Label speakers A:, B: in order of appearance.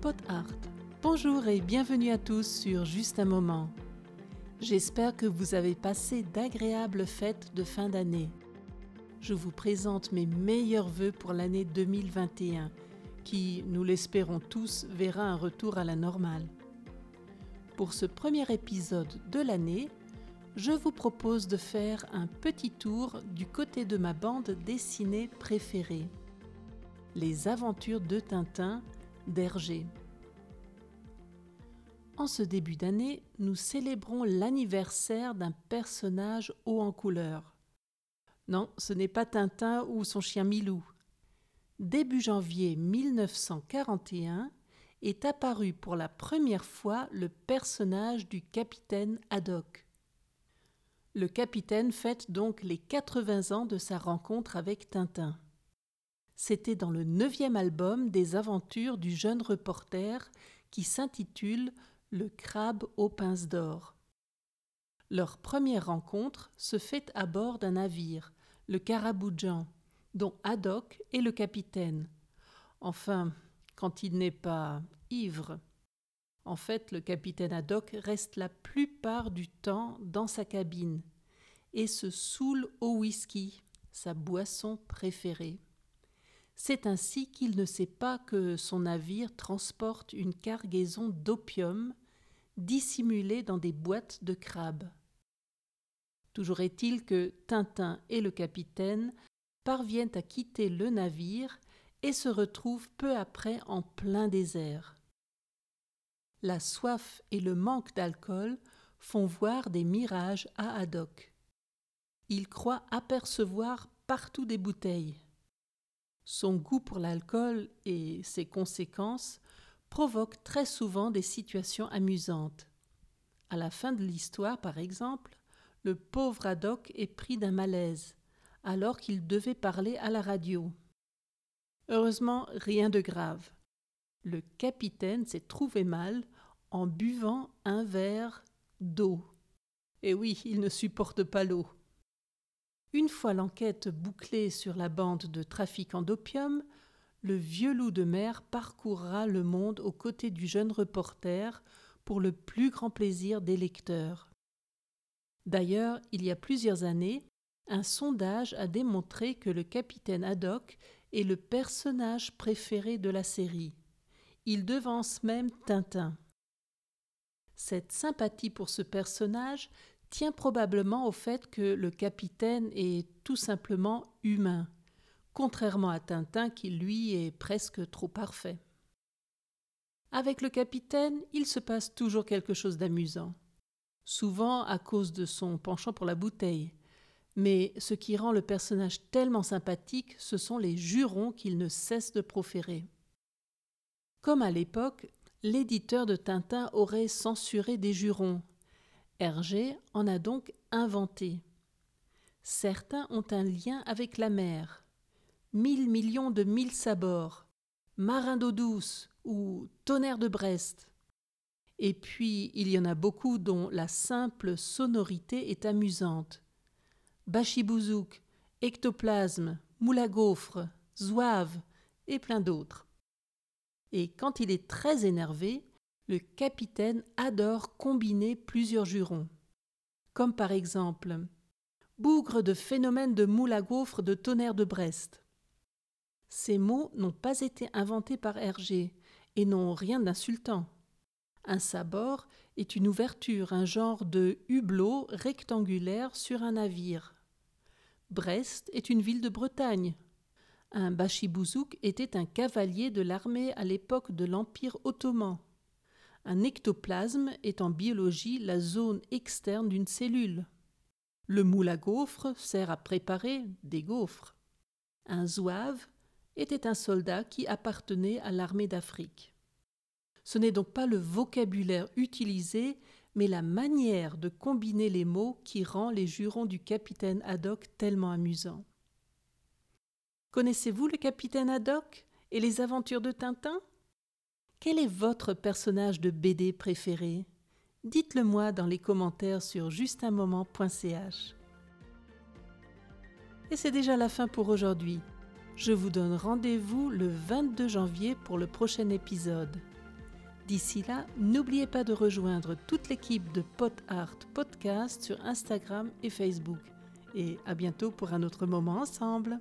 A: Pot Art. Bonjour et bienvenue à tous sur Juste un moment. J'espère que vous avez passé d'agréables fêtes de fin d'année. Je vous présente mes meilleurs voeux pour l'année 2021 qui, nous l'espérons tous, verra un retour à la normale. Pour ce premier épisode de l'année, je vous propose de faire un petit tour du côté de ma bande dessinée préférée, Les aventures de Tintin d'Hergé. En ce début d'année, nous célébrons l'anniversaire d'un personnage haut en couleur. Non, ce n'est pas Tintin ou son chien Milou. Début janvier 1941 est apparu pour la première fois le personnage du capitaine Haddock. Le capitaine fête donc les 80 ans de sa rencontre avec Tintin. C'était dans le neuvième album des aventures du jeune reporter qui s'intitule le crabe aux pinces d'or. Leur première rencontre se fait à bord d'un navire, le Caraboujan, dont Haddock est le capitaine. Enfin, quand il n'est pas ivre. En fait, le capitaine Haddock reste la plupart du temps dans sa cabine et se saoule au whisky, sa boisson préférée. C'est ainsi qu'il ne sait pas que son navire transporte une cargaison d'opium dissimulée dans des boîtes de crabes. Toujours est-il que Tintin et le capitaine parviennent à quitter le navire et se retrouvent peu après en plein désert. La soif et le manque d'alcool font voir des mirages à Haddock. Il croit apercevoir partout des bouteilles. Son goût pour l'alcool et ses conséquences provoquent très souvent des situations amusantes. À la fin de l'histoire, par exemple, le pauvre Haddock est pris d'un malaise, alors qu'il devait parler à la radio. Heureusement, rien de grave. Le capitaine s'est trouvé mal en buvant un verre d'eau. Et oui, il ne supporte pas l'eau. Une fois l'enquête bouclée sur la bande de trafiquants d'opium, le vieux loup de mer parcourra le monde aux côtés du jeune reporter pour le plus grand plaisir des lecteurs. D'ailleurs, il y a plusieurs années, un sondage a démontré que le capitaine Haddock est le personnage préféré de la série. Il devance même Tintin. Cette sympathie pour ce personnage tient probablement au fait que le capitaine est tout simplement humain, contrairement à Tintin qui, lui, est presque trop parfait. Avec le capitaine, il se passe toujours quelque chose d'amusant, souvent à cause de son penchant pour la bouteille. Mais ce qui rend le personnage tellement sympathique, ce sont les jurons qu'il ne cesse de proférer. Comme à l'époque, l'éditeur de Tintin aurait censuré des jurons, Hergé en a donc inventé. Certains ont un lien avec la mer. Mille millions de mille sabords, marin d'eau douce ou tonnerre de Brest. Et puis il y en a beaucoup dont la simple sonorité est amusante. Bachibouzouk, ectoplasme, moule à gaufre, zouave et plein d'autres. Et quand il est très énervé, le capitaine adore combiner plusieurs jurons, comme par exemple bougre de phénomène de moule à gaufre de tonnerre de Brest. Ces mots n'ont pas été inventés par Hergé et n'ont rien d'insultant. Un sabord est une ouverture, un genre de hublot rectangulaire sur un navire. Brest est une ville de Bretagne. Un bachibouzouk était un cavalier de l'armée à l'époque de l'Empire ottoman. Un ectoplasme est en biologie la zone externe d'une cellule. Le moule à gaufres sert à préparer des gaufres. Un zouave était un soldat qui appartenait à l'armée d'Afrique. Ce n'est donc pas le vocabulaire utilisé, mais la manière de combiner les mots qui rend les jurons du capitaine Haddock tellement amusants. Connaissez-vous le capitaine Haddock et les aventures de Tintin? Quel est votre personnage de BD préféré? Dites-le moi dans les commentaires sur justunmoment.ch. Et c'est déjà la fin pour aujourd'hui. Je vous donne rendez-vous le 22 janvier pour le prochain épisode. D'ici là, n'oubliez pas de rejoindre toute l'équipe de Pot Art Podcast sur Instagram et Facebook. Et à bientôt pour un autre moment ensemble.